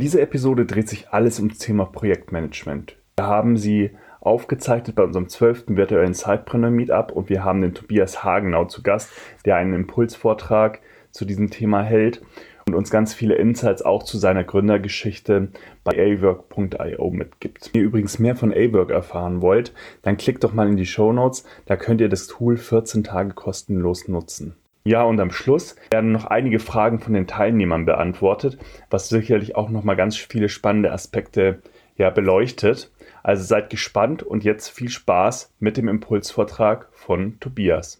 Diese Episode dreht sich alles ums Thema Projektmanagement. Wir haben sie aufgezeichnet bei unserem 12. virtuellen Zeitbrenner Meetup und wir haben den Tobias Hagenau zu Gast, der einen Impulsvortrag zu diesem Thema hält und uns ganz viele Insights auch zu seiner Gründergeschichte bei awork.io mitgibt. Wenn ihr übrigens mehr von Awork erfahren wollt, dann klickt doch mal in die Show Notes, da könnt ihr das Tool 14 Tage kostenlos nutzen. Ja, und am Schluss werden noch einige Fragen von den Teilnehmern beantwortet, was sicherlich auch nochmal ganz viele spannende Aspekte ja, beleuchtet. Also seid gespannt und jetzt viel Spaß mit dem Impulsvortrag von Tobias.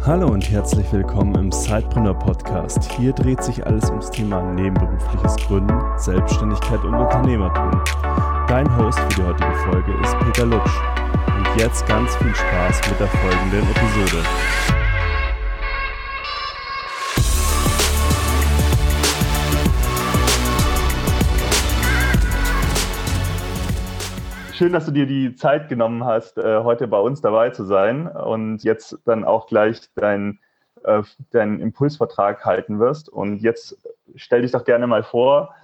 Hallo und herzlich willkommen im Sidepreneur Podcast. Hier dreht sich alles ums Thema nebenberufliches Gründen, Selbstständigkeit und Unternehmertum. Dein Host für die heutige Folge ist Peter Lutsch. Und jetzt ganz viel Spaß mit der folgenden Episode. schön, dass du dir die Zeit genommen hast, äh, heute bei uns dabei zu sein und jetzt dann auch gleich deinen äh, dein Impulsvertrag halten wirst. Und jetzt stell dich doch gerne mal vor,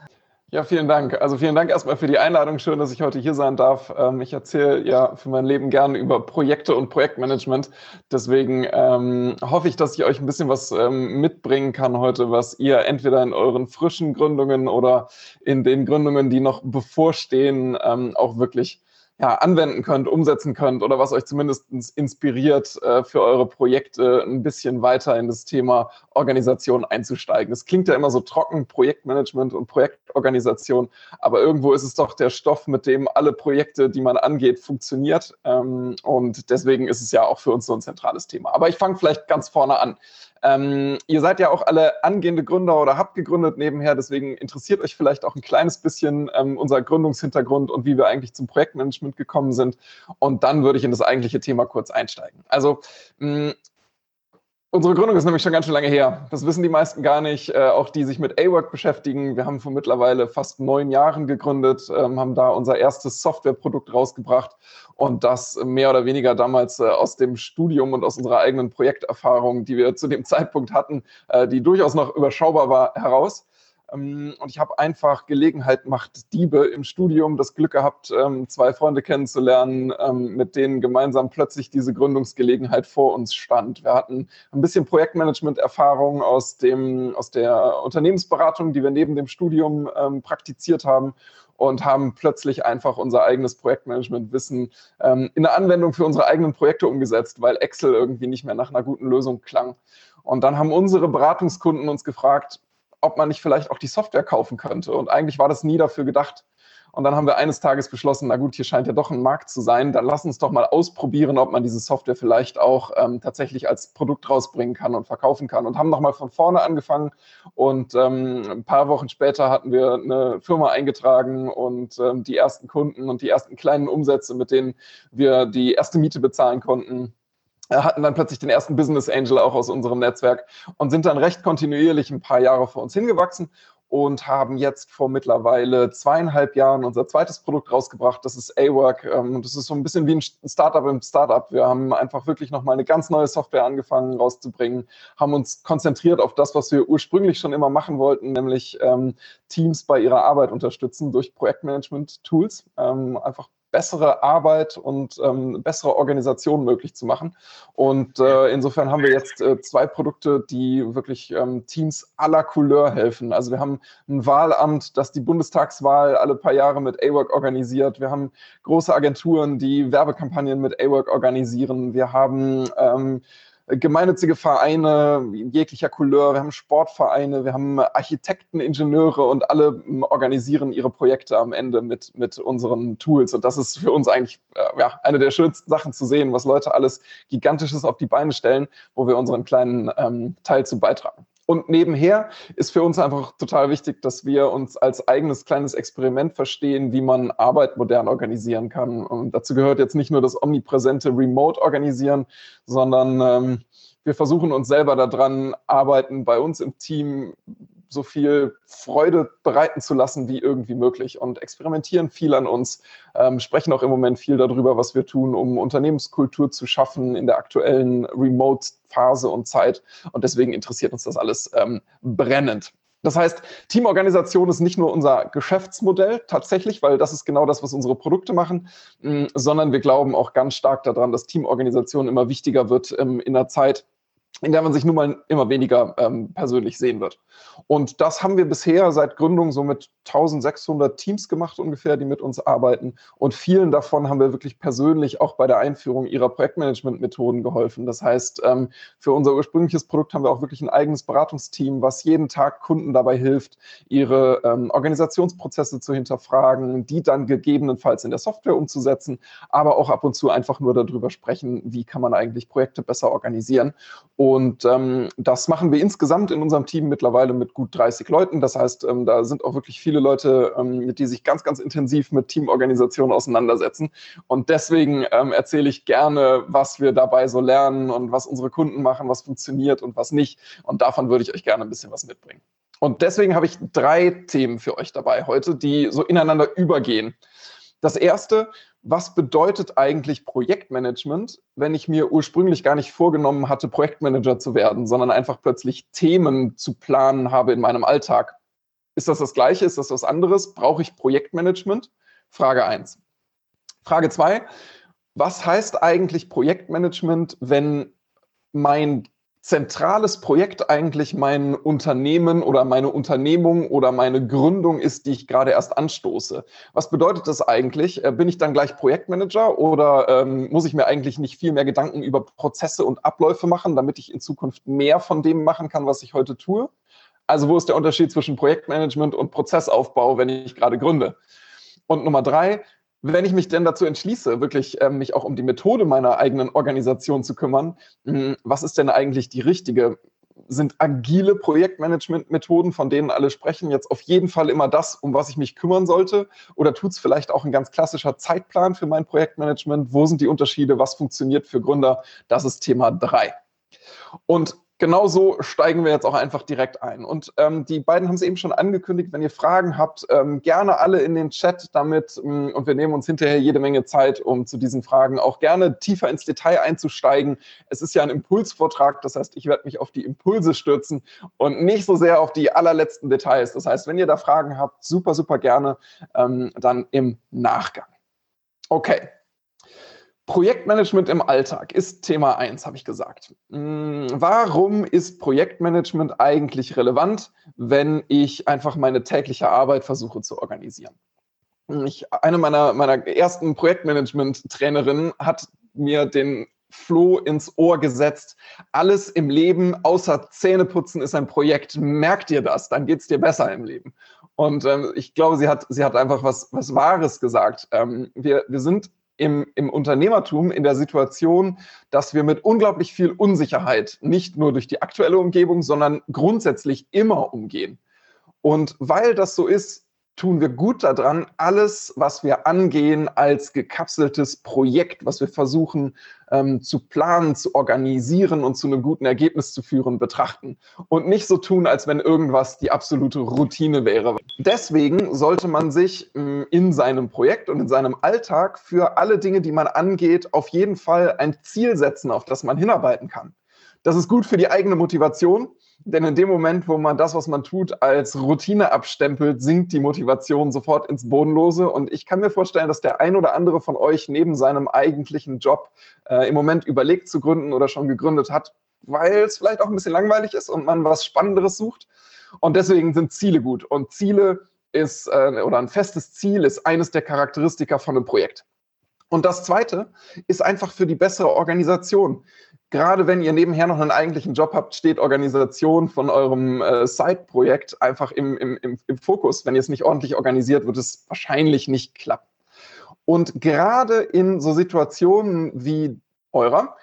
ja, vielen Dank. Also vielen Dank erstmal für die Einladung. Schön, dass ich heute hier sein darf. Ähm, ich erzähle ja für mein Leben gerne über Projekte und Projektmanagement. Deswegen ähm, hoffe ich, dass ich euch ein bisschen was ähm, mitbringen kann heute, was ihr entweder in euren frischen Gründungen oder in den Gründungen, die noch bevorstehen, ähm, auch wirklich ja, anwenden könnt, umsetzen könnt oder was euch zumindest inspiriert, äh, für eure Projekte ein bisschen weiter in das Thema Organisation einzusteigen. Es klingt ja immer so trocken, Projektmanagement und Projektorganisation, aber irgendwo ist es doch der Stoff, mit dem alle Projekte, die man angeht, funktioniert. Ähm, und deswegen ist es ja auch für uns so ein zentrales Thema. Aber ich fange vielleicht ganz vorne an. Ähm, ihr seid ja auch alle angehende Gründer oder habt gegründet nebenher, deswegen interessiert euch vielleicht auch ein kleines bisschen ähm, unser Gründungshintergrund und wie wir eigentlich zum Projektmanagement gekommen sind. Und dann würde ich in das eigentliche Thema kurz einsteigen. Also mh, Unsere Gründung ist nämlich schon ganz schön lange her. Das wissen die meisten gar nicht, äh, auch die sich mit A-Work beschäftigen. Wir haben vor mittlerweile fast neun Jahren gegründet, ähm, haben da unser erstes Softwareprodukt rausgebracht und das mehr oder weniger damals äh, aus dem Studium und aus unserer eigenen Projekterfahrung, die wir zu dem Zeitpunkt hatten, äh, die durchaus noch überschaubar war, heraus. Ähm, und ich habe einfach Gelegenheit macht Diebe im Studium das Glück gehabt, ähm, zwei Freunde kennenzulernen, ähm, mit denen gemeinsam plötzlich diese Gründungsgelegenheit vor uns stand. Wir hatten ein bisschen Projektmanagement-Erfahrung aus, aus der Unternehmensberatung, die wir neben dem Studium praktiziert haben und haben plötzlich einfach unser eigenes Projektmanagement-Wissen ähm, in der Anwendung für unsere eigenen Projekte umgesetzt, weil Excel irgendwie nicht mehr nach einer guten Lösung klang. Und dann haben unsere Beratungskunden uns gefragt, ob man nicht vielleicht auch die Software kaufen könnte. Und eigentlich war das nie dafür gedacht. Und dann haben wir eines Tages beschlossen, na gut, hier scheint ja doch ein Markt zu sein. Dann lass uns doch mal ausprobieren, ob man diese Software vielleicht auch ähm, tatsächlich als Produkt rausbringen kann und verkaufen kann. Und haben nochmal von vorne angefangen. Und ähm, ein paar Wochen später hatten wir eine Firma eingetragen und ähm, die ersten Kunden und die ersten kleinen Umsätze, mit denen wir die erste Miete bezahlen konnten hatten dann plötzlich den ersten Business Angel auch aus unserem Netzwerk und sind dann recht kontinuierlich ein paar Jahre vor uns hingewachsen und haben jetzt vor mittlerweile zweieinhalb Jahren unser zweites Produkt rausgebracht. Das ist A-Work. Ähm, das ist so ein bisschen wie ein Startup im Startup. Wir haben einfach wirklich nochmal eine ganz neue Software angefangen rauszubringen, haben uns konzentriert auf das, was wir ursprünglich schon immer machen wollten, nämlich ähm, Teams bei ihrer Arbeit unterstützen durch Projektmanagement-Tools. Ähm, einfach bessere Arbeit und ähm, bessere Organisation möglich zu machen. Und äh, insofern haben wir jetzt äh, zwei Produkte, die wirklich ähm, Teams aller Couleur helfen. Also wir haben ein Wahlamt, das die Bundestagswahl alle paar Jahre mit A-Work organisiert. Wir haben große Agenturen, die Werbekampagnen mit A-Work organisieren. Wir haben ähm, gemeinnützige Vereine jeglicher Couleur, wir haben Sportvereine, wir haben Architekten, Ingenieure und alle ähm, organisieren ihre Projekte am Ende mit, mit unseren Tools. Und das ist für uns eigentlich äh, ja, eine der schönsten Sachen zu sehen, was Leute alles Gigantisches auf die Beine stellen, wo wir unseren kleinen ähm, Teil zu beitragen. Und nebenher ist für uns einfach total wichtig, dass wir uns als eigenes kleines Experiment verstehen, wie man Arbeit modern organisieren kann. Und dazu gehört jetzt nicht nur das omnipräsente Remote-Organisieren, sondern ähm, wir versuchen uns selber daran, arbeiten bei uns im Team so viel Freude bereiten zu lassen wie irgendwie möglich und experimentieren viel an uns, ähm, sprechen auch im Moment viel darüber, was wir tun, um Unternehmenskultur zu schaffen in der aktuellen Remote-Phase und Zeit. Und deswegen interessiert uns das alles ähm, brennend. Das heißt, Teamorganisation ist nicht nur unser Geschäftsmodell tatsächlich, weil das ist genau das, was unsere Produkte machen, mm, sondern wir glauben auch ganz stark daran, dass Teamorganisation immer wichtiger wird ähm, in der Zeit, in der man sich nun mal immer weniger ähm, persönlich sehen wird. Und das haben wir bisher seit Gründung so mit 1600 Teams gemacht ungefähr, die mit uns arbeiten. Und vielen davon haben wir wirklich persönlich auch bei der Einführung ihrer Projektmanagement-Methoden geholfen. Das heißt, ähm, für unser ursprüngliches Produkt haben wir auch wirklich ein eigenes Beratungsteam, was jeden Tag Kunden dabei hilft, ihre ähm, Organisationsprozesse zu hinterfragen, die dann gegebenenfalls in der Software umzusetzen, aber auch ab und zu einfach nur darüber sprechen, wie kann man eigentlich Projekte besser organisieren. Und ähm, das machen wir insgesamt in unserem Team mittlerweile mit gut 30 Leuten. Das heißt, ähm, da sind auch wirklich viele Leute, ähm, die sich ganz, ganz intensiv mit Teamorganisation auseinandersetzen. Und deswegen ähm, erzähle ich gerne, was wir dabei so lernen und was unsere Kunden machen, was funktioniert und was nicht. Und davon würde ich euch gerne ein bisschen was mitbringen. Und deswegen habe ich drei Themen für euch dabei heute, die so ineinander übergehen. Das erste, was bedeutet eigentlich Projektmanagement, wenn ich mir ursprünglich gar nicht vorgenommen hatte, Projektmanager zu werden, sondern einfach plötzlich Themen zu planen habe in meinem Alltag? Ist das das Gleiche? Ist das was anderes? Brauche ich Projektmanagement? Frage eins. Frage zwei, was heißt eigentlich Projektmanagement, wenn mein zentrales Projekt eigentlich mein Unternehmen oder meine Unternehmung oder meine Gründung ist, die ich gerade erst anstoße. Was bedeutet das eigentlich? Äh, bin ich dann gleich Projektmanager oder ähm, muss ich mir eigentlich nicht viel mehr Gedanken über Prozesse und Abläufe machen, damit ich in Zukunft mehr von dem machen kann, was ich heute tue? Also wo ist der Unterschied zwischen Projektmanagement und Prozessaufbau, wenn ich gerade gründe? Und Nummer drei, wenn ich mich denn dazu entschließe, wirklich äh, mich auch um die Methode meiner eigenen Organisation zu kümmern, mh, hm, was ist denn eigentlich die richtige? Sind agile Projektmanagement-Methoden, von denen alle sprechen, jetzt auf jeden Fall immer das, um was ich mich kümmern sollte? Oder tut es vielleicht auch ein ganz klassischer Zeitplan für mein Projektmanagement? Wo sind die Unterschiede? Was funktioniert für Gründer? Das ist Thema drei. Und genau so steigen wir jetzt auch einfach direkt ein. Und ähm, die beiden haben es eben schon angekündigt, wenn ihr Fragen habt, ähm, gerne alle in den Chat damit. Ähm, und wir nehmen uns hinterher jede Menge Zeit, um zu diesen Fragen auch gerne tiefer ins Detail einzusteigen. Es ist ja ein Impulsvortrag, das heißt, ich werde mich auf die Impulse stürzen und nicht so sehr auf die allerletzten Details. Das heißt, wenn ihr da Fragen habt, super, super gerne ähm, dann im Nachgang. Okay, Projektmanagement im Alltag ist Thema 1, habe ich gesagt. Hm, warum ist Projektmanagement eigentlich relevant, wenn ich einfach meine tägliche Arbeit versuche zu organisieren? Hm, ich, eine meiner, meiner ersten Projektmanagement-Trainerinnen hat mir den Floh ins Ohr gesetzt. Alles im Leben außer Zähneputzen ist ein Projekt. Merkt dir das, dann geht es dir besser im Leben. Und ähm, ich glaube, sie hat, sie hat einfach was, was Wahres gesagt. Ähm, wir, wir sind im, im Unternehmertum in der Situation, dass wir mit unglaublich viel Unsicherheit nicht nur durch die aktuelle Umgebung, sondern grundsätzlich immer umgehen. Und weil das so ist, tun wir gut daran, alles, was wir angehen, als gekapseltes Projekt, was wir versuchen ähm, zu planen, zu organisieren und zu einem guten Ergebnis zu führen, betrachten. Und nicht so tun, als wenn irgendwas die absolute Routine wäre. Deswegen sollte man sich ähm, in seinem Projekt und in seinem Alltag für alle Dinge, die man angeht, auf jeden Fall ein Ziel setzen, auf das man hinarbeiten kann. Das ist gut für die eigene Motivation denn in dem Moment, wo man das, was man tut, als Routine abstempelt, sinkt die Motivation sofort ins Bodenlose. Und ich kann mir vorstellen, dass der ein oder andere von euch neben seinem eigentlichen Job äh, im Moment überlegt zu gründen oder schon gegründet hat, weil es vielleicht auch ein bisschen langweilig ist und man was Spannenderes sucht. Und deswegen sind Ziele gut. Und Ziele ist, äh, oder ein festes Ziel ist eines der Charakteristika von einem Projekt. Und das zweite ist einfach für die bessere Organisation gerade wenn ihr nebenher noch einen eigentlichen Job habt, steht Organisation von eurem äh, Side-Projekt einfach im, im, im, im Fokus. Wenn ihr es nicht ordentlich organisiert, wird es wahrscheinlich nicht klappen. Und gerade in so Situationen wie eurer,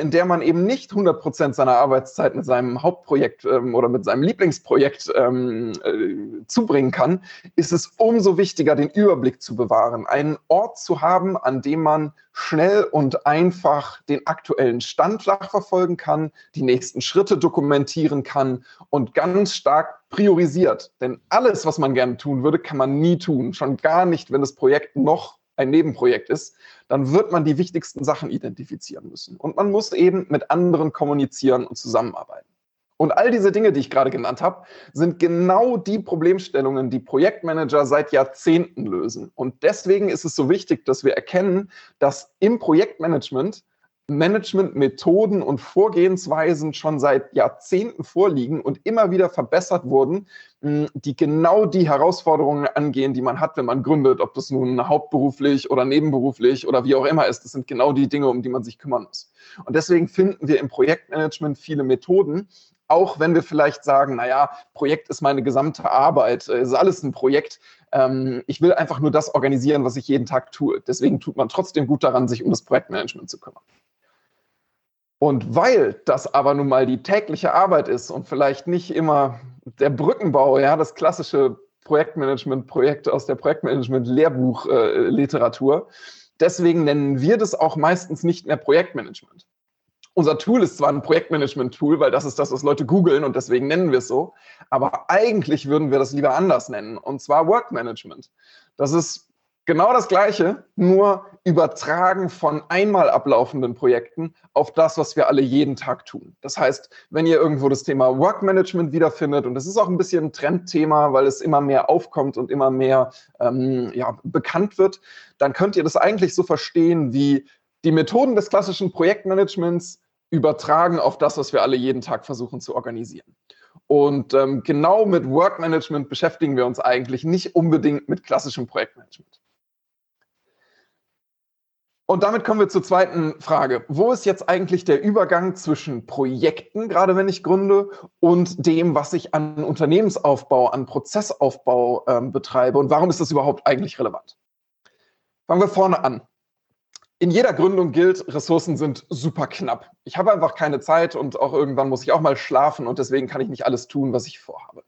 in der man eben nicht 100 Prozent seiner Arbeitszeit mit seinem Hauptprojekt ähm, oder mit seinem Lieblingsprojekt ähm, äh, zubringen kann, ist es umso wichtiger, den Überblick zu bewahren, einen Ort zu haben, an dem man schnell und einfach den aktuellen Stand nachverfolgen kann, die nächsten Schritte dokumentieren kann und ganz stark priorisiert. Denn alles, was man gerne tun würde, kann man nie tun. Schon gar nicht, wenn das Projekt noch ein Nebenprojekt ist, dann wird man die wichtigsten Sachen identifizieren müssen. Und man muss eben mit anderen kommunizieren und zusammenarbeiten. Und all diese Dinge, die ich gerade genannt habe, sind genau die Problemstellungen, die Projektmanager seit Jahrzehnten lösen. Und deswegen ist es so wichtig, dass wir erkennen, dass im Projektmanagement Managementmethoden und Vorgehensweisen schon seit Jahrzehnten vorliegen und immer wieder verbessert wurden, die genau die Herausforderungen angehen, die man hat, wenn man gründet, ob das nun hauptberuflich oder nebenberuflich oder wie auch immer ist. Das sind genau die Dinge, um die man sich kümmern muss. Und deswegen finden wir im Projektmanagement viele Methoden, auch wenn wir vielleicht sagen, naja, Projekt ist meine gesamte Arbeit, es ist alles ein Projekt. Ähm, ich will einfach nur das organisieren, was ich jeden Tag tue. Deswegen tut man trotzdem gut daran, sich um das Projektmanagement zu kümmern. Und weil das aber nun mal die tägliche Arbeit ist und vielleicht nicht immer der Brückenbau, ja, das klassische Projektmanagement-Projekt aus der Projektmanagement-Lehrbuch-Literatur, äh, deswegen nennen wir das auch meistens nicht mehr Projektmanagement. Unser Tool ist zwar ein Projektmanagement-Tool, weil das ist das, was Leute googeln und deswegen nennen wir es so, aber eigentlich würden wir das lieber anders nennen, und zwar Workmanagement. Das ist Genau das Gleiche, nur übertragen von einmal ablaufenden Projekten auf das, was wir alle jeden Tag tun. Das heißt, wenn ihr irgendwo das Thema Workmanagement wiederfindet, und das ist auch ein bisschen ein Trendthema, weil es immer mehr aufkommt und immer mehr ähm, ja, bekannt wird, dann könnt ihr das eigentlich so verstehen wie die Methoden des klassischen Projektmanagements übertragen auf das, was wir alle jeden Tag versuchen zu organisieren. Und ähm, genau mit Workmanagement beschäftigen wir uns eigentlich nicht unbedingt mit klassischem Projektmanagement. Und damit kommen wir zur zweiten Frage. Wo ist jetzt eigentlich der Übergang zwischen Projekten, gerade wenn ich gründe, und dem, was ich an Unternehmensaufbau, an Prozessaufbau ähm, betreibe? Und warum ist das überhaupt eigentlich relevant? Fangen wir vorne an. In jeder Gründung gilt, Ressourcen sind super knapp. Ich habe einfach keine Zeit und auch irgendwann muss ich auch mal schlafen und deswegen kann ich nicht alles tun, was ich vorhabe.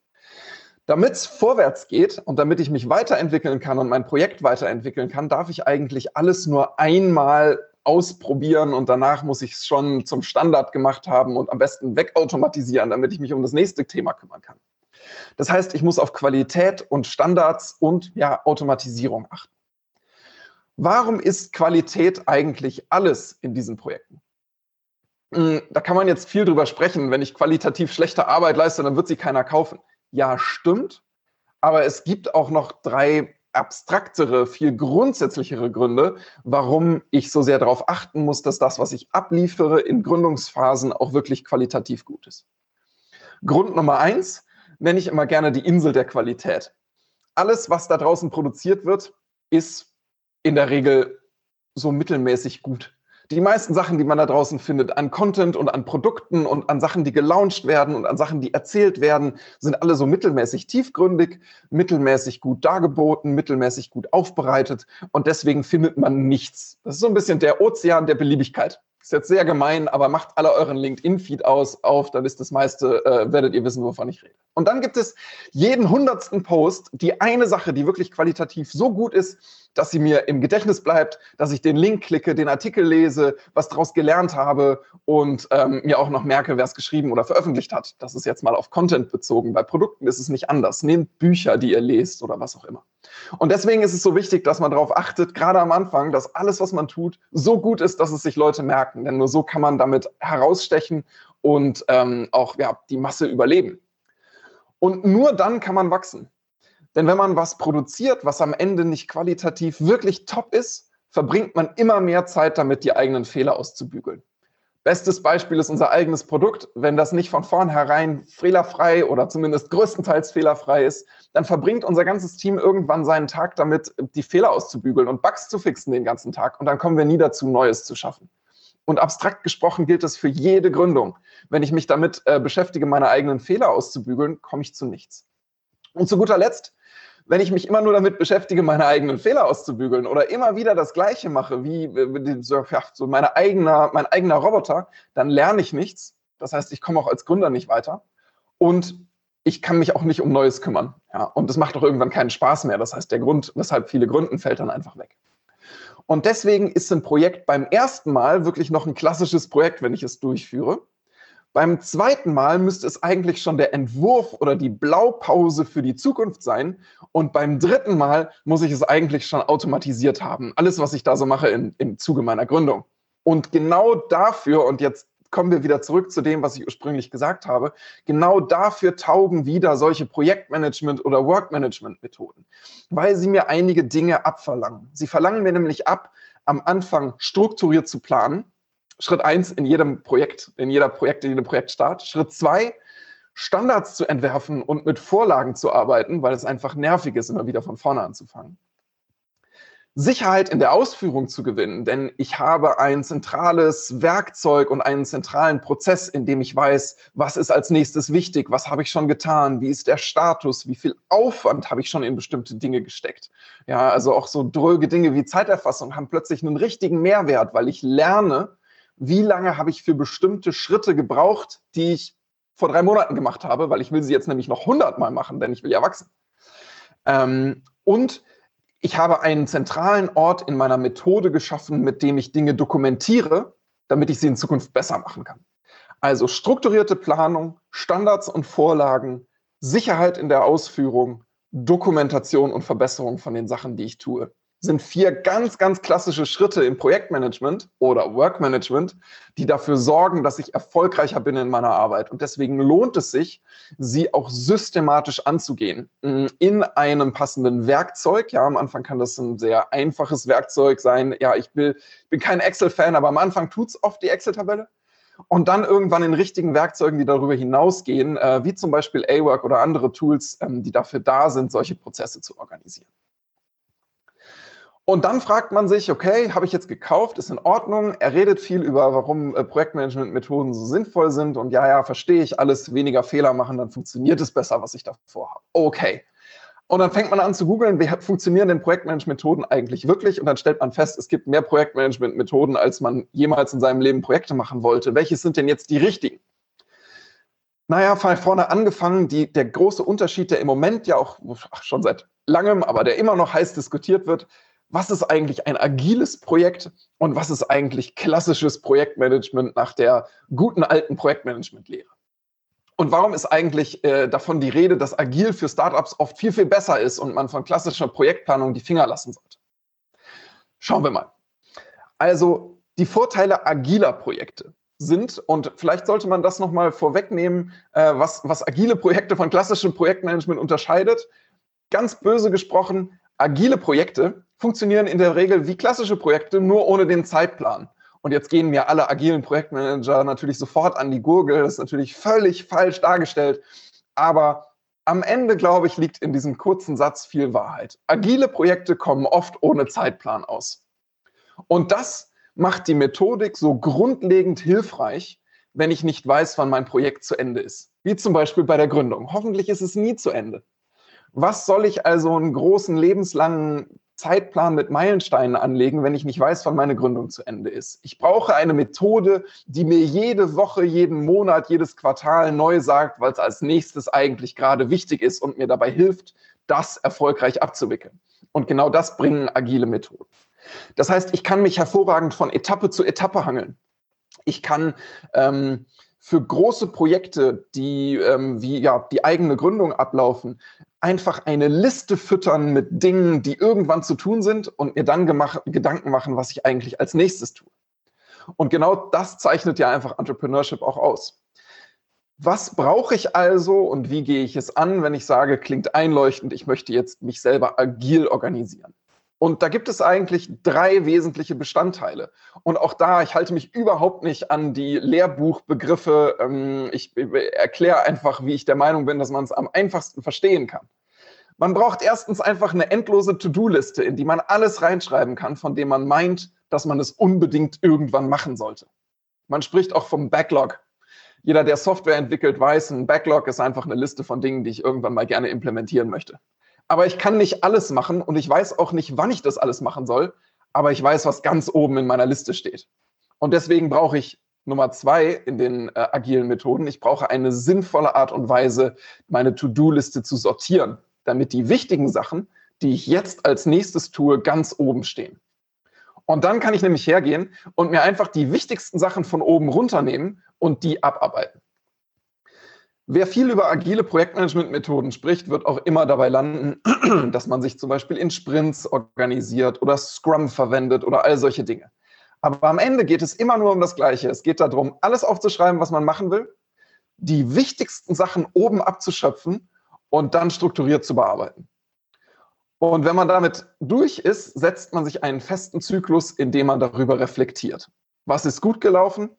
Damit es vorwärts geht und damit ich mich weiterentwickeln kann und mein Projekt weiterentwickeln kann, darf ich eigentlich alles nur einmal ausprobieren und danach muss ich es schon zum Standard gemacht haben und am besten wegautomatisieren, damit ich mich um das nächste Thema kümmern kann. Das heißt, ich muss auf Qualität und Standards und ja, Automatisierung achten. Warum ist Qualität eigentlich alles in diesen Projekten? Hm, da kann man jetzt viel drüber sprechen. Wenn ich qualitativ schlechte Arbeit leiste, dann wird sie keiner kaufen ja, stimmt. Aber es gibt auch noch drei abstraktere, viel grundsätzlichere Gründe, warum ich so sehr darauf achten muss, dass das, was ich abliefere in Gründungsphasen, auch wirklich qualitativ gut ist. Grund Nummer eins nenne ich immer gerne die Insel der Qualität. Alles, was da draußen produziert wird, ist in der Regel so mittelmäßig gut die meisten Sachen, die man da draußen findet, an Content und an Produkten und an Sachen, die gelauncht werden und an Sachen, die erzählt werden, sind alle so mittelmäßig tiefgründig, mittelmäßig gut dargeboten, mittelmäßig gut aufbereitet und deswegen findet man nichts. Das ist so ein bisschen der Ozean der Beliebigkeit. Ist jetzt sehr gemein, aber macht alle euren LinkedIn-Feed aus auf, dann ist das meiste, äh, werdet ihr wissen, wovon ich rede. Und dann gibt es jeden hundertsten Post die eine Sache, die wirklich qualitativ so gut ist, dass sie mir im Gedächtnis bleibt, dass ich den Link klicke, den Artikel lese, was daraus gelernt habe und ähm, mir auch noch merke, wer es geschrieben oder veröffentlicht hat. Das ist jetzt mal auf Content bezogen. Bei Produkten ist es nicht anders. Nehmt Bücher, die ihr lest oder was auch immer. Und deswegen ist es so wichtig, dass man darauf achtet, gerade am Anfang, dass alles, was man tut, so gut ist, dass es sich Leute merken. Denn nur so kann man damit herausstechen und ähm, auch ja, die Masse überleben. Und nur dann kann man wachsen. Denn wenn man was produziert, was am Ende nicht qualitativ wirklich top ist, verbringt man immer mehr Zeit damit, die eigenen Fehler auszubügeln. Bestes Beispiel ist unser eigenes Produkt. Wenn das nicht von vornherein fehlerfrei oder zumindest größtenteils fehlerfrei ist, dann verbringt unser ganzes Team irgendwann seinen Tag damit, die Fehler auszubügeln und Bugs zu fixen den ganzen Tag. Und dann kommen wir nie dazu, Neues zu schaffen. Und abstrakt gesprochen gilt das für jede Gründung. Wenn ich mich damit äh, beschäftige, meine eigenen Fehler auszubügeln, komme ich zu nichts. Und zu guter Letzt, wenn ich mich immer nur damit beschäftige, meine eigenen Fehler auszubügeln oder immer wieder das Gleiche mache, wie so, meine eigener, mein eigener Roboter, dann lerne ich nichts. Das heißt, ich komme auch als Gründer nicht weiter. Und ich kann mich auch nicht um Neues kümmern. Ja, und das macht auch irgendwann keinen Spaß mehr. Das heißt, der Grund, weshalb viele gründen, fällt dann einfach weg. Und deswegen ist ein Projekt beim ersten Mal wirklich noch ein klassisches Projekt, wenn ich es durchführe. Beim zweiten Mal müsste es eigentlich schon der Entwurf oder die Blaupause für die Zukunft sein. Und beim dritten Mal muss ich es eigentlich schon automatisiert haben. Alles, was ich da so mache in, im Zuge meiner Gründung. Und genau dafür, und jetzt kommen wir wieder zurück zu dem, was ich ursprünglich gesagt habe. Genau dafür taugen wieder solche Projektmanagement- oder Workmanagement-Methoden, weil sie mir einige Dinge abverlangen. Sie verlangen mir nämlich ab, am Anfang strukturiert zu planen. Schritt eins in jedem Projekt, in jeder Projekt, in jedem Projektstart. Schritt zwei, Standards zu entwerfen und mit Vorlagen zu arbeiten, weil es einfach nervig ist, immer wieder von vorne anzufangen. Sicherheit in der Ausführung zu gewinnen, denn ich habe ein zentrales Werkzeug und einen zentralen Prozess, in dem ich weiß, was ist als nächstes wichtig, was habe ich schon getan, wie ist der Status, wie viel Aufwand habe ich schon in bestimmte Dinge gesteckt. Ja, also auch so dröge Dinge wie Zeiterfassung haben plötzlich einen richtigen Mehrwert, weil ich lerne, wie lange habe ich für bestimmte Schritte gebraucht, die ich vor drei Monaten gemacht habe, weil ich will sie jetzt nämlich noch hundertmal machen, denn ich will ja wachsen. Ähm, und ich habe einen zentralen Ort in meiner Methode geschaffen, mit dem ich Dinge dokumentiere, damit ich sie in Zukunft besser machen kann. Also strukturierte Planung, Standards und Vorlagen, Sicherheit in der Ausführung, Dokumentation und Verbesserung von den Sachen, die ich tue sind vier ganz, ganz klassische Schritte im Projektmanagement oder Workmanagement, die dafür sorgen, dass ich erfolgreicher bin in meiner Arbeit. Und deswegen lohnt es sich, sie auch systematisch anzugehen. Mm, in einem passenden Werkzeug. Ja, am Anfang kann das ein sehr einfaches Werkzeug sein. Ja, ich will, bin kein Excel-Fan, aber am Anfang tut es oft die Excel-Tabelle. Und dann irgendwann in richtigen Werkzeugen, die darüber hinausgehen, äh, wie zum Beispiel A-Work oder andere Tools, ähm, die dafür da sind, solche Prozesse zu organisieren. Und dann fragt man sich, okay, habe ich jetzt gekauft, ist in Ordnung. Er redet viel über, warum äh, Projektmanagement-Methoden so sinnvoll sind. Und ja, ja, verstehe ich alles, weniger Fehler machen, dann funktioniert es besser, was ich davor habe. Okay. Und dann fängt man an zu googeln, wie funktionieren denn Projektmanagement-Methoden eigentlich wirklich? Und dann stellt man fest, es gibt mehr Projektmanagement-Methoden, als man jemals in seinem Leben Projekte machen wollte. Welche sind denn jetzt die richtigen? Naja, von vorne angefangen, die, der große Unterschied, der im Moment ja auch ach, schon seit langem, aber der immer noch heiß diskutiert wird, was ist eigentlich ein agiles Projekt und was ist eigentlich klassisches Projektmanagement nach der guten alten Projektmanagement-Lehre? Und warum ist eigentlich äh, davon die Rede, dass agil für Startups oft viel, viel besser ist und man von klassischer Projektplanung die Finger lassen sollte? Schauen wir mal. Also die Vorteile agiler Projekte sind, und vielleicht sollte man das nochmal vorwegnehmen, äh, was, was agile Projekte von klassischem Projektmanagement unterscheidet. Ganz böse gesprochen, agile Projekte funktionieren in der Regel wie klassische Projekte, nur ohne den Zeitplan. Und jetzt gehen mir alle agilen Projektmanager natürlich sofort an die Gurgel. Das ist natürlich völlig falsch dargestellt. Aber am Ende, glaube ich, liegt in diesem kurzen Satz viel Wahrheit. Agile Projekte kommen oft ohne Zeitplan aus. Und das macht die Methodik so grundlegend hilfreich, wenn ich nicht weiß, wann mein Projekt zu Ende ist. Wie zum Beispiel bei der Gründung. Hoffentlich ist es nie zu Ende. Was soll ich also einen großen lebenslangen Zeitplan mit Meilensteinen anlegen, wenn ich nicht weiß, wann meine Gründung zu Ende ist. Ich brauche eine Methode, die mir jede Woche, jeden Monat, jedes Quartal neu sagt, was als nächstes eigentlich gerade wichtig ist und mir dabei hilft, das erfolgreich abzuwickeln. Und genau das bringen agile Methoden. Das heißt, ich kann mich hervorragend von Etappe zu Etappe hangeln. Ich kann ähm, für große Projekte, die ähm, wie ja die eigene Gründung ablaufen, einfach eine Liste füttern mit Dingen, die irgendwann zu tun sind und mir dann Gedanken machen, was ich eigentlich als nächstes tue. Und genau das zeichnet ja einfach Entrepreneurship auch aus. Was brauche ich also und wie gehe ich es an, wenn ich sage, klingt einleuchtend, ich möchte jetzt mich selber agil organisieren? Und da gibt es eigentlich drei wesentliche Bestandteile. Und auch da, ich halte mich überhaupt nicht an die Lehrbuchbegriffe. Ähm, ich erkläre einfach, wie ich der Meinung bin, dass man es am einfachsten verstehen kann. Man braucht erstens einfach eine endlose To-Do-Liste, in die man alles reinschreiben kann, von dem man meint, dass man es unbedingt irgendwann machen sollte. Man spricht auch vom Backlog. Jeder, der Software entwickelt, weiß, ein Backlog ist einfach eine Liste von Dingen, die ich irgendwann mal gerne implementieren möchte aber ich kann nicht alles machen und ich weiß auch nicht, wann ich das alles machen soll, aber ich weiß, was ganz oben in meiner Liste steht. Und deswegen brauche ich Nummer zwei in den äh, agilen Methoden, ich brauche eine sinnvolle Art und Weise, meine To-Do-Liste zu sortieren, damit die wichtigen Sachen, die ich jetzt als nächstes tue, ganz oben stehen. Und dann kann ich nämlich hergehen und mir einfach die wichtigsten Sachen von oben runternehmen und die abarbeiten. Wer viel über agile Projektmanagement-Methoden spricht, wird auch immer dabei landen, dass man sich zum Beispiel in Sprints organisiert oder Scrum verwendet oder all solche Dinge. Aber am Ende geht es immer nur um das Gleiche. Es geht darum, alles aufzuschreiben, was man machen will, die wichtigsten Sachen oben abzuschöpfen und dann strukturiert zu bearbeiten. Und wenn man damit durch ist, setzt man sich einen festen Zyklus, in dem man darüber reflektiert. Was ist gut gelaufen?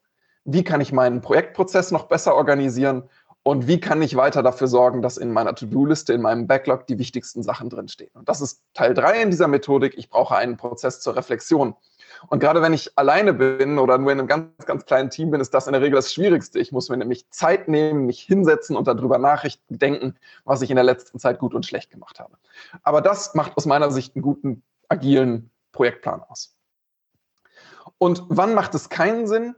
Wie kann ich meinen Projektprozess noch besser organisieren? Und wie kann ich weiter dafür sorgen, dass in meiner To-Do-Liste, in meinem Backlog die wichtigsten Sachen drinstehen? Und das ist Teil drei in dieser Methodik. Ich brauche einen Prozess zur Reflexion. Und gerade wenn ich alleine bin oder nur in einem ganz, ganz kleinen Team bin, ist das in der Regel das Schwierigste. Ich muss mir nämlich Zeit nehmen, mich hinsetzen und darüber nachdenken, was ich in der letzten Zeit gut und schlecht gemacht habe. Aber das macht aus meiner Sicht einen guten, agilen Projektplan aus. Und wann macht es keinen Sinn?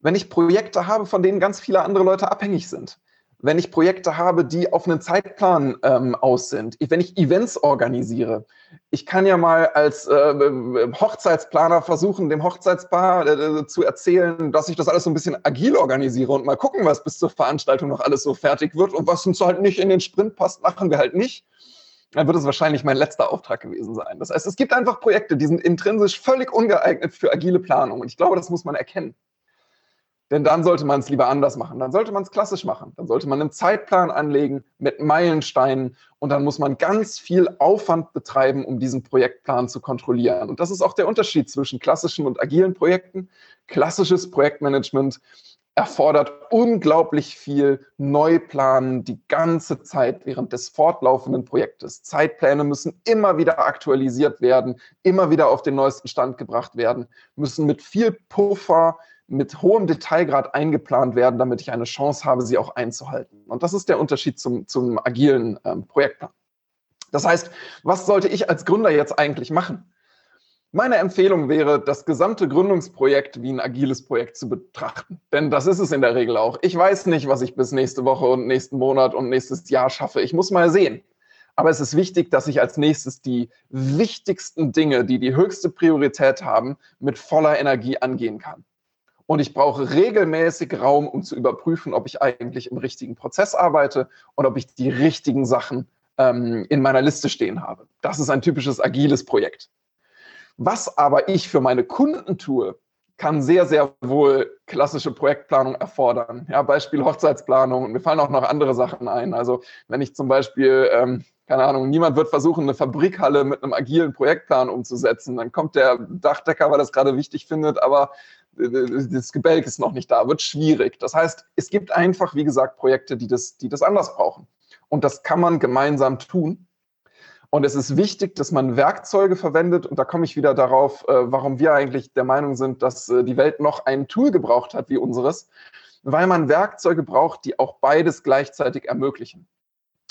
Wenn ich Projekte habe, von denen ganz viele andere Leute abhängig sind wenn ich Projekte habe, die auf einen Zeitplan ähm, aus sind, wenn ich Events organisiere. Ich kann ja mal als äh, Hochzeitsplaner versuchen, dem Hochzeitspaar äh, zu erzählen, dass ich das alles so ein bisschen agil organisiere und mal gucken, was bis zur Veranstaltung noch alles so fertig wird und was uns halt nicht in den Sprint passt, machen wir halt nicht. Dann wird es wahrscheinlich mein letzter Auftrag gewesen sein. Das heißt, es gibt einfach Projekte, die sind intrinsisch völlig ungeeignet für agile Planung. Und ich glaube, das muss man erkennen. Denn dann sollte man es lieber anders machen. Dann sollte man es klassisch machen. Dann sollte man einen Zeitplan anlegen mit Meilensteinen und dann muss man ganz viel Aufwand betreiben, um diesen Projektplan zu kontrollieren. Und das ist auch der Unterschied zwischen klassischen und agilen Projekten. Klassisches Projektmanagement erfordert unglaublich viel Neuplanen die ganze Zeit während des fortlaufenden Projektes. Zeitpläne müssen immer wieder aktualisiert werden, immer wieder auf den neuesten Stand gebracht werden, müssen mit viel Puffer mit hohem Detailgrad eingeplant werden, damit ich eine Chance habe, sie auch einzuhalten. Und das ist der Unterschied zum, zum agilen ähm, Projektplan. Das heißt, was sollte ich als Gründer jetzt eigentlich machen? Meine Empfehlung wäre, das gesamte Gründungsprojekt wie ein agiles Projekt zu betrachten. Denn das ist es in der Regel auch. Ich weiß nicht, was ich bis nächste Woche und nächsten Monat und nächstes Jahr schaffe. Ich muss mal sehen. Aber es ist wichtig, dass ich als nächstes die wichtigsten Dinge, die die höchste Priorität haben, mit voller Energie angehen kann. Und ich brauche regelmäßig Raum, um zu überprüfen, ob ich eigentlich im richtigen Prozess arbeite und ob ich die richtigen Sachen ähm, in meiner Liste stehen habe. Das ist ein typisches agiles Projekt. Was aber ich für meine Kunden tue, kann sehr, sehr wohl klassische Projektplanung erfordern. Ja, Beispiel Hochzeitsplanung. Und mir fallen auch noch andere Sachen ein. Also wenn ich zum Beispiel, ähm, keine Ahnung, niemand wird versuchen, eine Fabrikhalle mit einem agilen Projektplan umzusetzen. Dann kommt der Dachdecker, weil das gerade wichtig findet, aber das Gebälk ist noch nicht da, wird schwierig. Das heißt, es gibt einfach, wie gesagt, Projekte, die das, die das anders brauchen. Und das kann man gemeinsam tun. Und es ist wichtig, dass man Werkzeuge verwendet. Und da komme ich wieder darauf, äh, warum wir eigentlich der Meinung sind, dass äh, die Welt noch ein Tool gebraucht hat wie unseres, weil man Werkzeuge braucht, die auch beides gleichzeitig ermöglichen.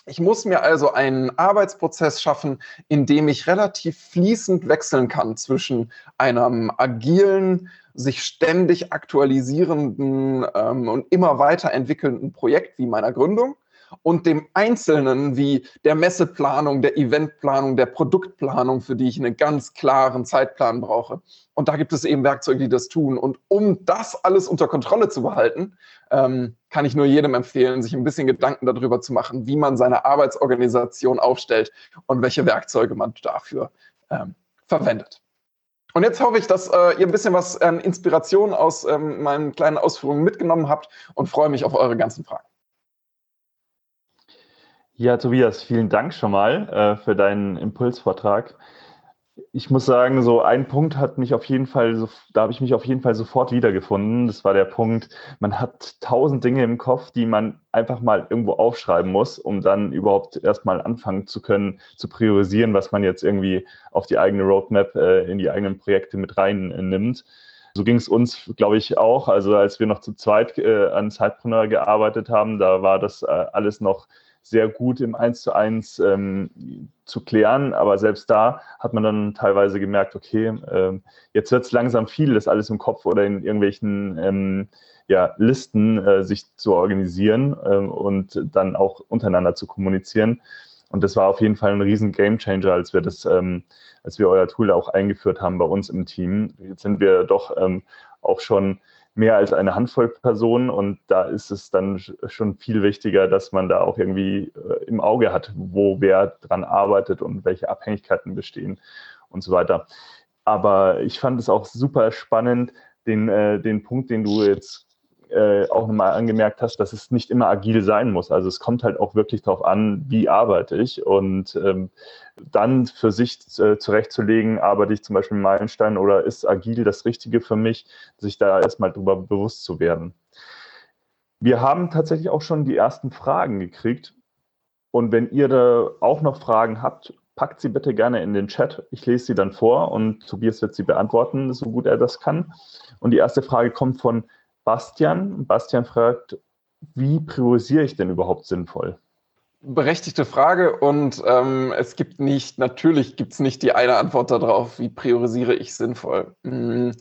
Ich muss mir also einen Arbeitsprozess schaffen, in dem ich relativ fließend wechseln kann zwischen einem agilen, sich ständig aktualisierenden ähm, und immer weiterentwickelnden Projekt wie meiner Gründung und dem Einzelnen wie der Messeplanung, der Eventplanung, der Produktplanung, für die ich einen ganz klaren Zeitplan brauche. Und da gibt es eben Werkzeuge, die das tun. Und um das alles unter Kontrolle zu behalten, ähm, kann ich nur jedem empfehlen, sich ein bisschen Gedanken darüber zu machen, wie man seine Arbeitsorganisation aufstellt und welche Werkzeuge man dafür ähm, verwendet. Und jetzt hoffe ich, dass äh, ihr ein bisschen was an Inspiration aus ähm, meinen kleinen Ausführungen mitgenommen habt und freue mich auf eure ganzen Fragen. Ja, Tobias, vielen Dank schon mal äh, für deinen Impulsvortrag ich muss sagen, so ein Punkt hat mich auf jeden Fall, so, da habe ich mich auf jeden Fall sofort wiedergefunden. Das war der Punkt, man hat tausend Dinge im Kopf, die man einfach mal irgendwo aufschreiben muss, um dann überhaupt erstmal anfangen zu können, zu priorisieren, was man jetzt irgendwie auf die eigene Roadmap äh, in die eigenen Projekte mit reinnimmt. So ging es uns, glaube ich, auch. Also als wir noch zu zweit äh, an Zeitpreneur gearbeitet haben, da war das äh, alles noch sehr gut im Eins zu eins ähm, zu klären. Aber selbst da hat man dann teilweise gemerkt, okay, ähm, jetzt wird es langsam viel, das alles im Kopf oder in irgendwelchen ähm, ja, Listen äh, sich zu organisieren ähm, und dann auch untereinander zu kommunizieren. Und das war auf jeden Fall ein riesen Gamechanger, als wir das, ähm, als wir euer Tool auch eingeführt haben bei uns im Team. Jetzt sind wir doch ähm, auch schon mehr als eine Handvoll Personen und da ist es dann schon viel wichtiger, dass man da auch irgendwie äh, im Auge hat, wo wer dran arbeitet und welche Abhängigkeiten bestehen und so weiter. aber ich fand es auch super spannend, den, äh, den Punkt, den du jetzt äh, auch nochmal angemerkt hast, dass es nicht immer agil sein muss. Also es kommt halt auch wirklich darauf an, wie arbeite ich und ähm, dann für sich äh, zurechtzulegen, arbeite ich zum Beispiel Meilenstein oder ist agil das Richtige für mich, sich da erstmal drüber bewusst zu werden. Wir haben tatsächlich auch schon die ersten Fragen gekriegt. Und wenn ihr da auch noch Fragen habt, packt sie bitte gerne in den Chat. Ich lese sie dann vor und Tobias wird sie beantworten, so gut er das kann. Und die erste Frage kommt von Bastian. Bastian fragt, wie priorisiere ich denn überhaupt sinnvoll? Berechtigte Frage und ähm, es gibt nicht, natürlich gibt es nicht die eine Antwort darauf, wie priorisiere ich sinnvoll. Hm,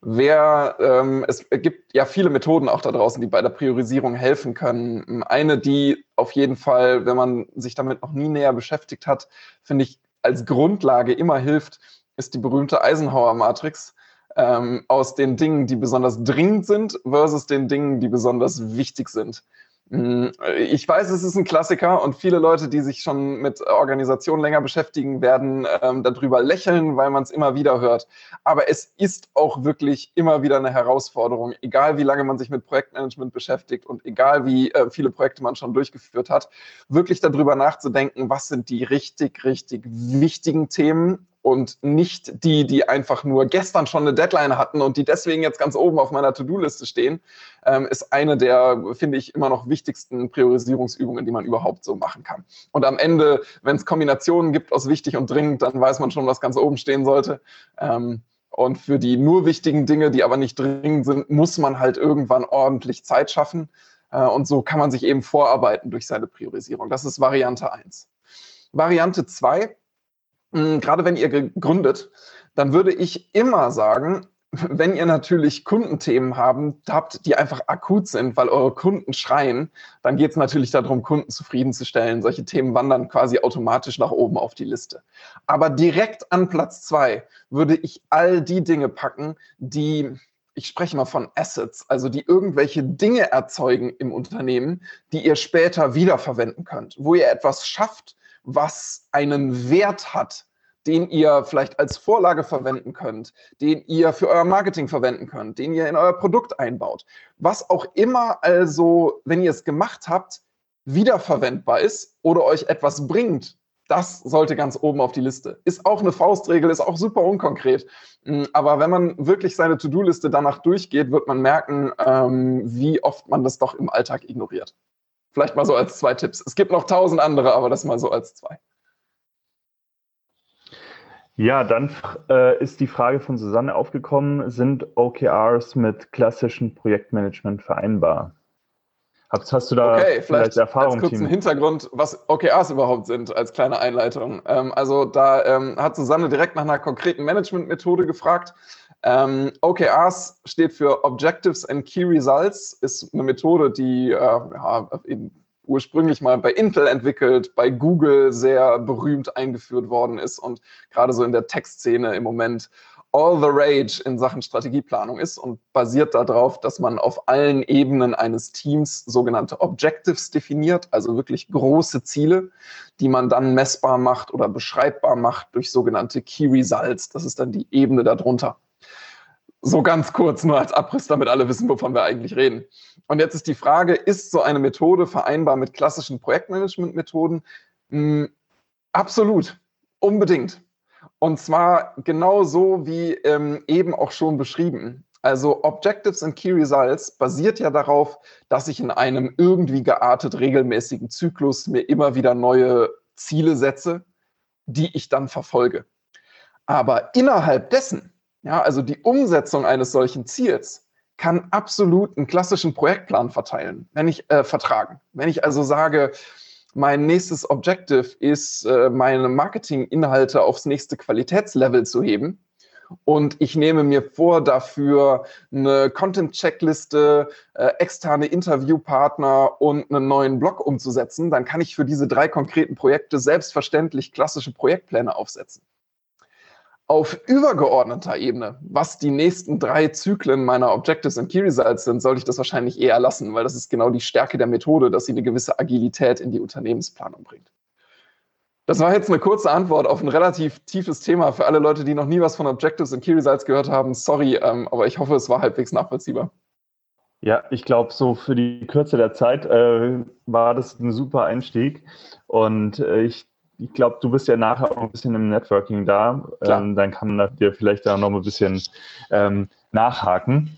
wer, ähm, es gibt ja viele Methoden auch da draußen, die bei der Priorisierung helfen können. Eine, die auf jeden Fall, wenn man sich damit noch nie näher beschäftigt hat, finde ich als Grundlage immer hilft, ist die berühmte Eisenhower-Matrix ähm, aus den Dingen, die besonders dringend sind, versus den Dingen, die besonders wichtig sind. Mm, ich weiß, es ist ein Klassiker und viele Leute, die sich schon mit Organisationen länger beschäftigen, werden ähm, darüber lächeln, weil man es immer wieder hört. Aber es ist auch wirklich immer wieder eine Herausforderung, egal wie lange man sich mit Projektmanagement beschäftigt und egal wie äh, viele Projekte man schon durchgeführt hat, wirklich darüber nachzudenken, was sind die richtig, richtig wichtigen Themen und nicht die, die einfach nur gestern schon eine Deadline hatten und die deswegen jetzt ganz oben auf meiner To-Do-Liste stehen, ähm, ist eine der, finde ich, immer noch wichtigsten Priorisierungsübungen, die man überhaupt so machen kann. Und am Ende, wenn es Kombinationen gibt aus wichtig und dringend, dann weiß man schon, was ganz oben stehen sollte. Ähm, und für die nur wichtigen Dinge, die aber nicht dringend sind, muss man halt irgendwann ordentlich Zeit schaffen. Äh, und so kann man sich eben vorarbeiten durch seine Priorisierung. Das ist Variante 1. Variante 2 hm, gerade wenn ihr gründet, dann würde ich immer sagen, wenn ihr natürlich Kundenthemen haben, habt, die einfach akut sind, weil eure Kunden schreien, dann geht es natürlich darum, Kunden zufriedenzustellen. Solche Themen wandern quasi automatisch nach oben auf die Liste. Aber direkt an Platz zwei würde ich all die Dinge packen, die, ich spreche mal von Assets, also die irgendwelche Dinge erzeugen im Unternehmen, die ihr später wiederverwenden könnt, wo ihr etwas schafft, was einen Wert hat, den ihr vielleicht als Vorlage verwenden könnt, den ihr für euer Marketing verwenden könnt, den ihr in euer Produkt einbaut. Was auch immer also, wenn ihr es gemacht habt, wiederverwendbar ist oder euch etwas bringt, das sollte ganz oben auf die Liste. Ist auch eine Faustregel, ist auch super unkonkret. Hm, aber wenn man wirklich seine To-Do-Liste danach durchgeht, wird man merken, ähm, wie oft man das doch im Alltag ignoriert. Vielleicht mal so als zwei Tipps. Es gibt noch tausend andere, aber das mal so als zwei. Ja, dann äh, ist die Frage von Susanne aufgekommen, sind OKRs mit klassischem Projektmanagement vereinbar? Hast, hast du da okay, vielleicht, vielleicht Erfahrung? Als kurzen Hintergrund, was OKRs überhaupt sind, als kleine Einleitung. Ähm, also da ähm, hat Susanne direkt nach einer konkreten Managementmethode gefragt. Ähm, OKRs steht für Objectives and Key Results, ist eine Methode, die äh, ja, ursprünglich mal bei Intel entwickelt, bei Google sehr berühmt eingeführt worden ist und gerade so in der Tech-Szene im Moment all the rage in Sachen Strategieplanung ist und basiert darauf, dass man auf allen Ebenen eines Teams sogenannte Objectives definiert, also wirklich große Ziele, die man dann messbar macht oder beschreibbar macht durch sogenannte Key Results. Das ist dann die Ebene darunter. So ganz kurz nur als Abriss, damit alle wissen, wovon wir eigentlich reden. Und jetzt ist die Frage, ist so eine Methode vereinbar mit klassischen Projektmanagement-Methoden? Hm, absolut, unbedingt. Und zwar genau so wie ähm, eben auch schon beschrieben. Also Objectives and Key Results basiert ja darauf, dass ich in einem irgendwie geartet regelmäßigen Zyklus mir immer wieder neue Ziele setze, die ich dann verfolge. Aber innerhalb dessen ja, also die Umsetzung eines solchen Ziels kann absolut einen klassischen Projektplan verteilen, wenn ich äh, vertragen. Wenn ich also sage, mein nächstes Objective ist, äh, meine Marketinginhalte aufs nächste Qualitätslevel zu heben. Und ich nehme mir vor, dafür eine Content-Checkliste, äh, externe Interviewpartner und einen neuen Blog umzusetzen. Dann kann ich für diese drei konkreten Projekte selbstverständlich klassische Projektpläne aufsetzen. Auf übergeordneter Ebene, was die nächsten drei Zyklen meiner Objectives and Key Results sind, sollte ich das wahrscheinlich eher lassen, weil das ist genau die Stärke der Methode, dass sie eine gewisse Agilität in die Unternehmensplanung bringt. Das war jetzt eine kurze Antwort auf ein relativ tiefes Thema für alle Leute, die noch nie was von Objectives und Key Results gehört haben. Sorry, ähm, aber ich hoffe, es war halbwegs nachvollziehbar. Ja, ich glaube, so für die Kürze der Zeit äh, war das ein super Einstieg. Und äh, ich, ich glaube, du bist ja nachher auch ein bisschen im Networking da. Ähm, dann kann man dir vielleicht da noch ein bisschen ähm, nachhaken.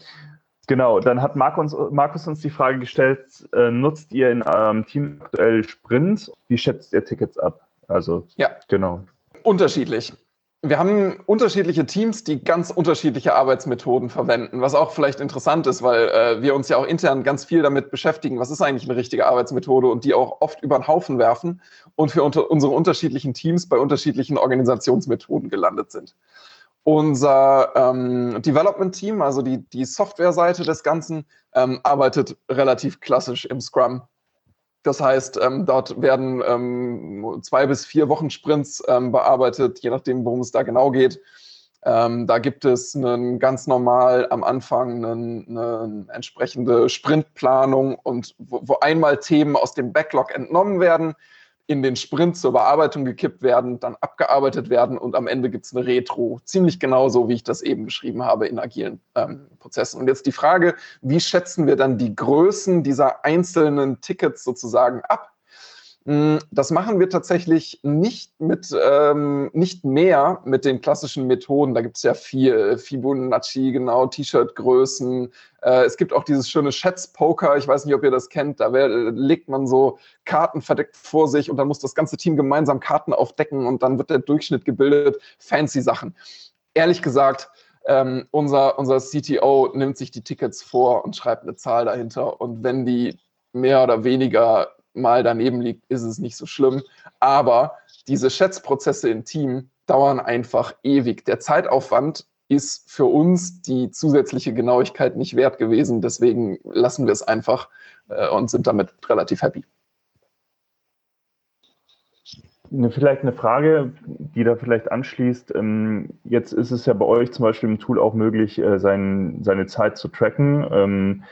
Genau, dann hat Markus, Markus uns die Frage gestellt, äh, nutzt ihr in eurem Team aktuell Sprints? Wie schätzt ihr Tickets ab? Also, ja. genau. Unterschiedlich wir haben unterschiedliche Teams, die ganz unterschiedliche Arbeitsmethoden verwenden, was auch vielleicht interessant ist, weil äh, wir uns ja auch intern ganz viel damit beschäftigen, was ist eigentlich eine richtige Arbeitsmethode und die auch oft über den Haufen werfen und für unter, unsere unterschiedlichen Teams bei unterschiedlichen Organisationsmethoden gelandet sind. Unser ähm, Development-Team, also die, die Software-Seite des Ganzen, ähm, arbeitet relativ klassisch im Scrum das heißt, ähm, dort werden ähm, zwei bis vier Wochen Sprints ähm, bearbeitet, je nachdem, worum es da genau geht. Ähm, da gibt es einen ganz normal am Anfang eine, eine entsprechende Sprintplanung und wo, wo einmal Themen aus dem Backlog entnommen werden, in den Sprint zur Bearbeitung gekippt werden, dann abgearbeitet werden und am Ende gibt es eine Retro. Ziemlich genauso, wie ich das eben beschrieben habe in agilen ähm, Prozessen. Und jetzt die Frage, wie schätzen wir dann die Größen dieser einzelnen Tickets sozusagen ab? Hm, das machen wir tatsächlich nicht mit, ähm, nicht mehr mit den klassischen Methoden. Da gibt es ja viel, Fibonacci, genau, T-Shirt-Größen. Äh, es gibt auch dieses schöne Schätzpoker. Ich weiß nicht, ob ihr das kennt. Da legt man so Karten verdeckt vor sich und dann muss das ganze Team gemeinsam Karten aufdecken und dann wird der Durchschnitt gebildet. Fancy Sachen. Ehrlich gesagt, ähm, unser, unser CTO nimmt sich die Tickets vor und schreibt eine Zahl dahinter. Und wenn die mehr oder weniger mal daneben liegt, ist es nicht so schlimm. Aber diese Schätzprozesse im Team dauern einfach ewig. Der Zeitaufwand ist für uns die zusätzliche Genauigkeit nicht wert gewesen. Deswegen lassen wir es einfach äh, und sind damit relativ happy. Vielleicht eine Frage, die da vielleicht anschließt. Ähm, jetzt ist es ja bei euch zum Beispiel im Tool auch möglich, äh, sein, seine Zeit zu tracken.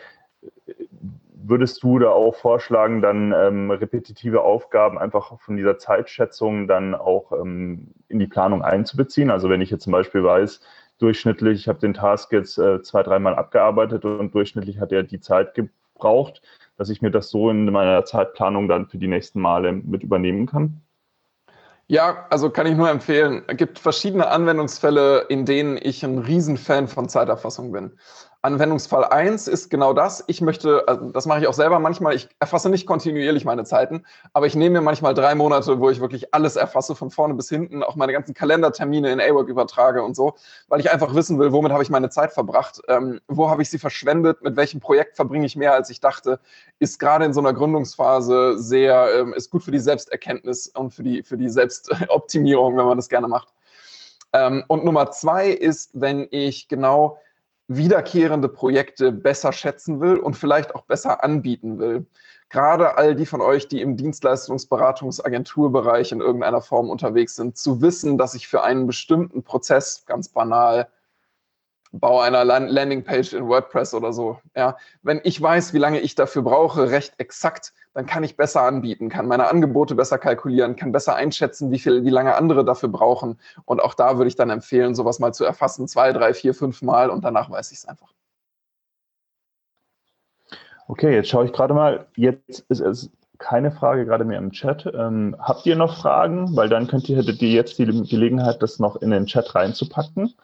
Würdest du da auch vorschlagen, dann ähm, repetitive Aufgaben einfach von dieser Zeitschätzung dann auch ähm, in die Planung einzubeziehen? Also wenn ich jetzt zum Beispiel weiß, durchschnittlich, ich habe den Task jetzt äh, zwei, dreimal abgearbeitet und durchschnittlich hat er die Zeit gebraucht, dass ich mir das so in meiner Zeitplanung dann für die nächsten Male mit übernehmen kann? Ja, also kann ich nur empfehlen. Es gibt verschiedene Anwendungsfälle, in denen ich ein Riesenfan von Zeiterfassung bin. Anwendungsfall 1 ist genau das. Ich möchte, also das mache ich auch selber manchmal, ich erfasse nicht kontinuierlich meine Zeiten, aber ich nehme mir manchmal drei Monate, wo ich wirklich alles erfasse, von vorne bis hinten, auch meine ganzen Kalendertermine in A-Work übertrage und so, weil ich einfach wissen will, womit habe ich meine Zeit verbracht, ähm, wo habe ich sie verschwendet, mit welchem Projekt verbringe ich mehr, als ich dachte, ist gerade in so einer Gründungsphase sehr, ähm, ist gut für die Selbsterkenntnis und für die, für die Selbstoptimierung, wenn man das gerne macht. Ähm, und Nummer zwei ist, wenn ich genau wiederkehrende Projekte besser schätzen will und vielleicht auch besser anbieten will. Gerade all die von euch, die im Dienstleistungsberatungsagenturbereich in irgendeiner Form unterwegs sind, zu wissen, dass ich für einen bestimmten Prozess ganz banal Bau einer Landingpage in WordPress oder so. Ja, wenn ich weiß, wie lange ich dafür brauche, recht exakt, dann kann ich besser anbieten, kann meine Angebote besser kalkulieren, kann besser einschätzen, wie viel, wie lange andere dafür brauchen. Und auch da würde ich dann empfehlen, sowas mal zu erfassen, zwei, drei, vier, fünf Mal und danach weiß ich es einfach. Okay, jetzt schaue ich gerade mal. Jetzt ist es keine Frage gerade mehr im Chat. Ähm, habt ihr noch Fragen? Weil dann könnt ihr, hättet ihr jetzt die Gelegenheit, das noch in den Chat reinzupacken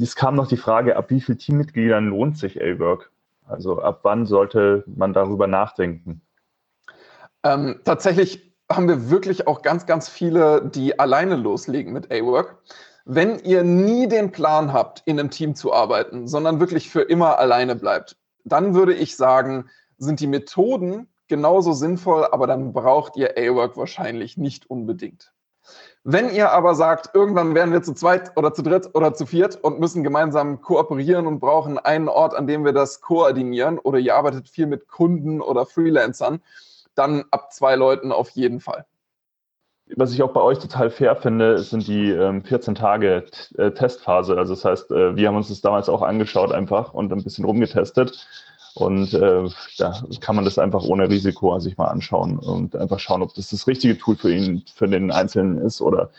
es kam noch die Frage, ab wie vielen Teammitgliedern lohnt sich A-Work? Also ab wann sollte man darüber nachdenken? Ähm, tatsächlich haben wir wirklich auch ganz, ganz viele, die alleine loslegen mit A-Work. Wenn ihr nie den Plan habt, in einem Team zu arbeiten, sondern wirklich für immer alleine bleibt, dann würde ich sagen, sind die Methoden genauso sinnvoll, aber dann braucht ihr A-Work wahrscheinlich nicht unbedingt. Wenn ihr aber sagt, irgendwann werden wir zu zweit oder zu dritt oder zu viert und müssen gemeinsam kooperieren und brauchen einen Ort, an dem wir das koordinieren oder ihr arbeitet viel mit Kunden oder Freelancern, dann ab zwei Leuten auf jeden Fall. Was ich auch bei euch total fair finde, sind die ähm, 14 Tage äh, Testphase. Also das heißt, äh, wir haben uns das damals auch angeschaut einfach und ein bisschen rumgetestet. Und äh, da kann man das einfach ohne Risiko sich mal anschauen und einfach schauen, ob das das richtige Tool für ihn, für den Einzelnen ist oder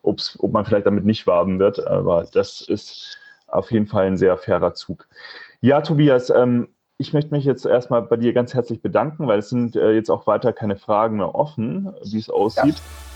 ob's, ob man vielleicht damit nicht warben wird. Aber das ist auf jeden Fall ein sehr fairer Zug. Ja, Tobias, ähm, ich möchte mich jetzt erstmal bei dir ganz herzlich bedanken, weil es sind äh, jetzt auch weiter keine Fragen mehr offen, wie es aussieht. Ja.